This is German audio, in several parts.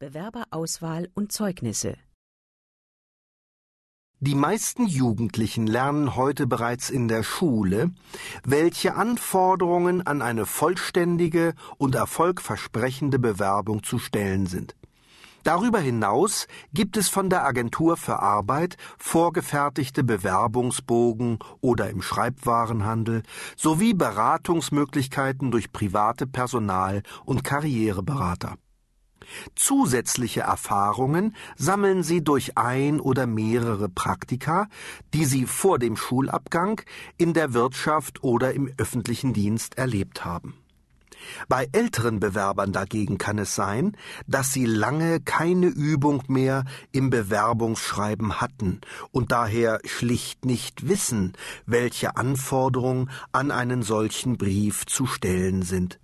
Bewerberauswahl und Zeugnisse Die meisten Jugendlichen lernen heute bereits in der Schule, welche Anforderungen an eine vollständige und erfolgversprechende Bewerbung zu stellen sind. Darüber hinaus gibt es von der Agentur für Arbeit vorgefertigte Bewerbungsbogen oder im Schreibwarenhandel sowie Beratungsmöglichkeiten durch private Personal- und Karriereberater. Zusätzliche Erfahrungen sammeln sie durch ein oder mehrere Praktika, die sie vor dem Schulabgang in der Wirtschaft oder im öffentlichen Dienst erlebt haben. Bei älteren Bewerbern dagegen kann es sein, dass sie lange keine Übung mehr im Bewerbungsschreiben hatten und daher schlicht nicht wissen, welche Anforderungen an einen solchen Brief zu stellen sind.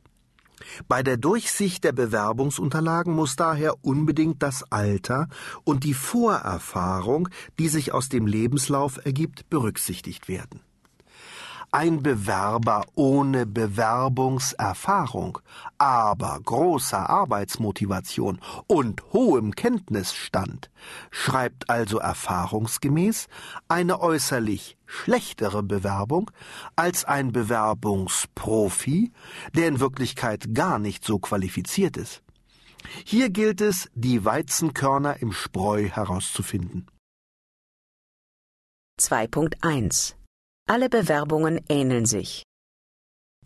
Bei der Durchsicht der Bewerbungsunterlagen muss daher unbedingt das Alter und die Vorerfahrung, die sich aus dem Lebenslauf ergibt, berücksichtigt werden. Ein Bewerber ohne Bewerbungserfahrung, aber großer Arbeitsmotivation und hohem Kenntnisstand schreibt also erfahrungsgemäß eine äußerlich schlechtere Bewerbung als ein Bewerbungsprofi, der in Wirklichkeit gar nicht so qualifiziert ist. Hier gilt es, die Weizenkörner im Spreu herauszufinden. 2.1 alle Bewerbungen ähneln sich.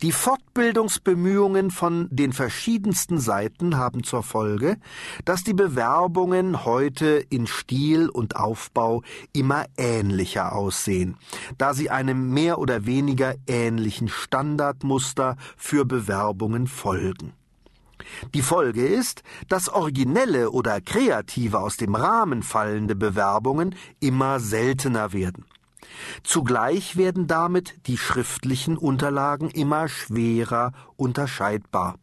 Die Fortbildungsbemühungen von den verschiedensten Seiten haben zur Folge, dass die Bewerbungen heute in Stil und Aufbau immer ähnlicher aussehen, da sie einem mehr oder weniger ähnlichen Standardmuster für Bewerbungen folgen. Die Folge ist, dass originelle oder kreative aus dem Rahmen fallende Bewerbungen immer seltener werden. Zugleich werden damit die schriftlichen Unterlagen immer schwerer unterscheidbar.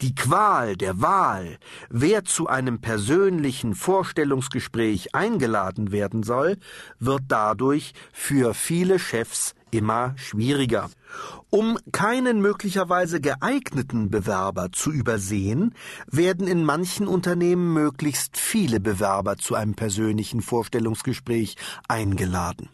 Die Qual der Wahl, wer zu einem persönlichen Vorstellungsgespräch eingeladen werden soll, wird dadurch für viele Chefs immer schwieriger. Um keinen möglicherweise geeigneten Bewerber zu übersehen, werden in manchen Unternehmen möglichst viele Bewerber zu einem persönlichen Vorstellungsgespräch eingeladen.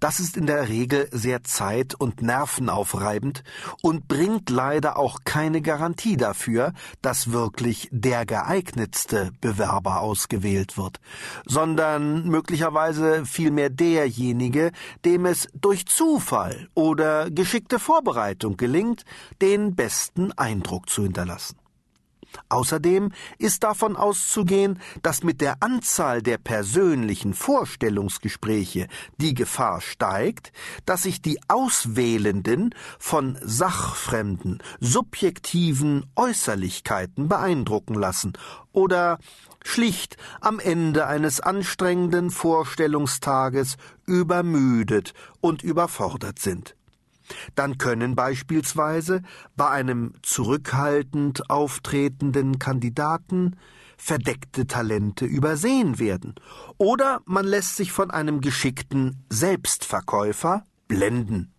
Das ist in der Regel sehr zeit- und nervenaufreibend und bringt leider auch keine Garantie dafür, dass wirklich der geeignetste Bewerber ausgewählt wird, sondern möglicherweise vielmehr derjenige, dem es durch Zufall oder geschickte Vorbereitung gelingt, den besten Eindruck zu hinterlassen. Außerdem ist davon auszugehen, dass mit der Anzahl der persönlichen Vorstellungsgespräche die Gefahr steigt, dass sich die Auswählenden von sachfremden, subjektiven Äußerlichkeiten beeindrucken lassen oder schlicht am Ende eines anstrengenden Vorstellungstages übermüdet und überfordert sind dann können beispielsweise bei einem zurückhaltend auftretenden Kandidaten verdeckte Talente übersehen werden, oder man lässt sich von einem geschickten Selbstverkäufer blenden.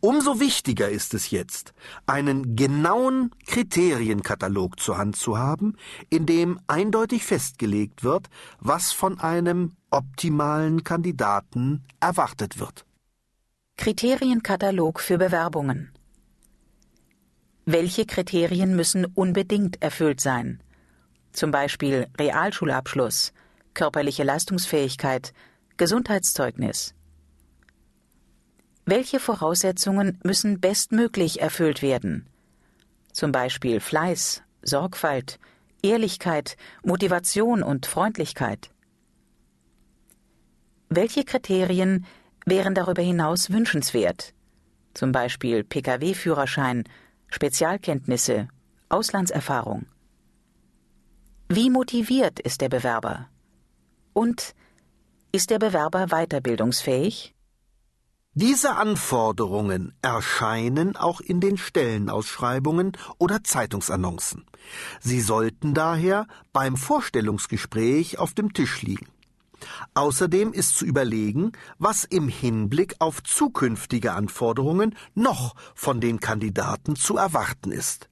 Umso wichtiger ist es jetzt, einen genauen Kriterienkatalog zur Hand zu haben, in dem eindeutig festgelegt wird, was von einem optimalen Kandidaten erwartet wird. Kriterienkatalog für Bewerbungen. Welche Kriterien müssen unbedingt erfüllt sein? Zum Beispiel Realschulabschluss, körperliche Leistungsfähigkeit, Gesundheitszeugnis. Welche Voraussetzungen müssen bestmöglich erfüllt werden? Zum Beispiel Fleiß, Sorgfalt, Ehrlichkeit, Motivation und Freundlichkeit. Welche Kriterien wären darüber hinaus wünschenswert, zum Beispiel Pkw-Führerschein, Spezialkenntnisse, Auslandserfahrung. Wie motiviert ist der Bewerber? Und ist der Bewerber weiterbildungsfähig? Diese Anforderungen erscheinen auch in den Stellenausschreibungen oder Zeitungsannoncen. Sie sollten daher beim Vorstellungsgespräch auf dem Tisch liegen. Außerdem ist zu überlegen, was im Hinblick auf zukünftige Anforderungen noch von den Kandidaten zu erwarten ist.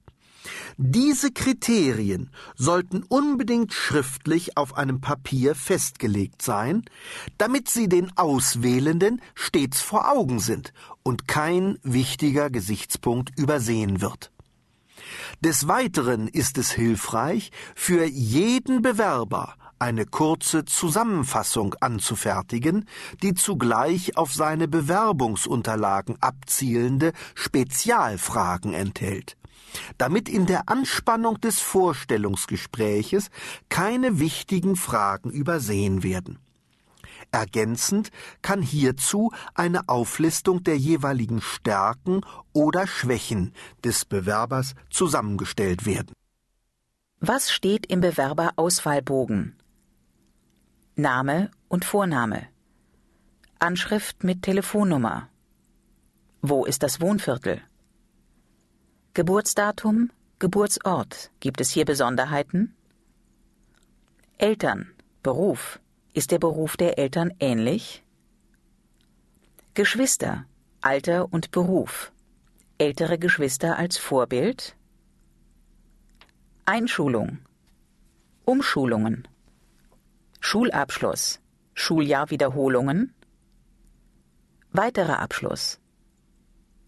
Diese Kriterien sollten unbedingt schriftlich auf einem Papier festgelegt sein, damit sie den Auswählenden stets vor Augen sind und kein wichtiger Gesichtspunkt übersehen wird. Des Weiteren ist es hilfreich, für jeden Bewerber eine kurze Zusammenfassung anzufertigen, die zugleich auf seine Bewerbungsunterlagen abzielende Spezialfragen enthält damit in der Anspannung des Vorstellungsgespräches keine wichtigen Fragen übersehen werden. Ergänzend kann hierzu eine Auflistung der jeweiligen Stärken oder Schwächen des Bewerbers zusammengestellt werden. Was steht im Bewerberauswahlbogen? Name und Vorname. Anschrift mit Telefonnummer. Wo ist das Wohnviertel? Geburtsdatum, Geburtsort. Gibt es hier Besonderheiten? Eltern, Beruf. Ist der Beruf der Eltern ähnlich? Geschwister, Alter und Beruf. Ältere Geschwister als Vorbild? Einschulung, Umschulungen, Schulabschluss, Schuljahrwiederholungen, weiterer Abschluss,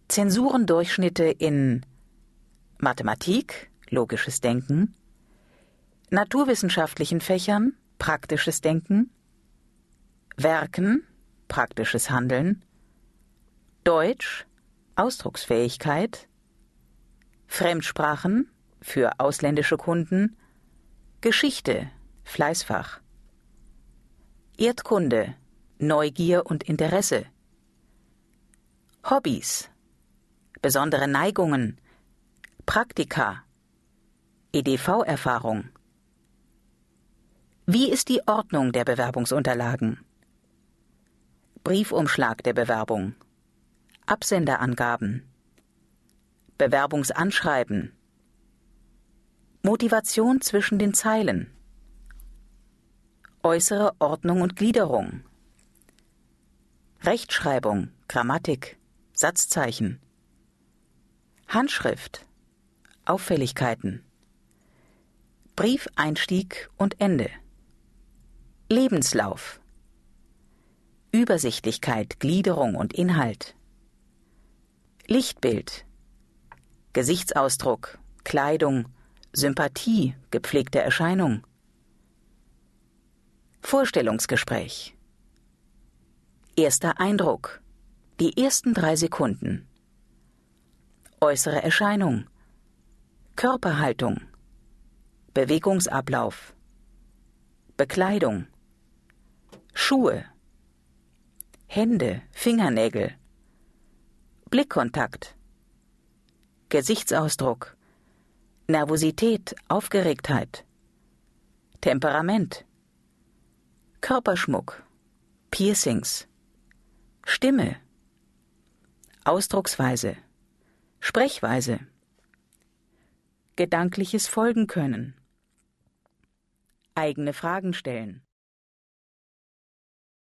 Zensurendurchschnitte in Mathematik, logisches Denken, naturwissenschaftlichen Fächern, praktisches Denken, Werken, praktisches Handeln, Deutsch, Ausdrucksfähigkeit, Fremdsprachen für ausländische Kunden, Geschichte, Fleißfach, Erdkunde, Neugier und Interesse, Hobbys, besondere Neigungen, Praktika. EDV-Erfahrung. Wie ist die Ordnung der Bewerbungsunterlagen? Briefumschlag der Bewerbung. Absenderangaben. Bewerbungsanschreiben. Motivation zwischen den Zeilen. Äußere Ordnung und Gliederung. Rechtschreibung, Grammatik, Satzzeichen. Handschrift. Auffälligkeiten. Briefeinstieg und Ende. Lebenslauf. Übersichtlichkeit, Gliederung und Inhalt. Lichtbild. Gesichtsausdruck, Kleidung, Sympathie, gepflegte Erscheinung. Vorstellungsgespräch. Erster Eindruck. Die ersten drei Sekunden. Äußere Erscheinung. Körperhaltung, Bewegungsablauf, Bekleidung, Schuhe, Hände, Fingernägel, Blickkontakt, Gesichtsausdruck, Nervosität, Aufgeregtheit, Temperament, Körperschmuck, Piercings, Stimme, Ausdrucksweise, Sprechweise. Gedankliches Folgen können, eigene Fragen stellen.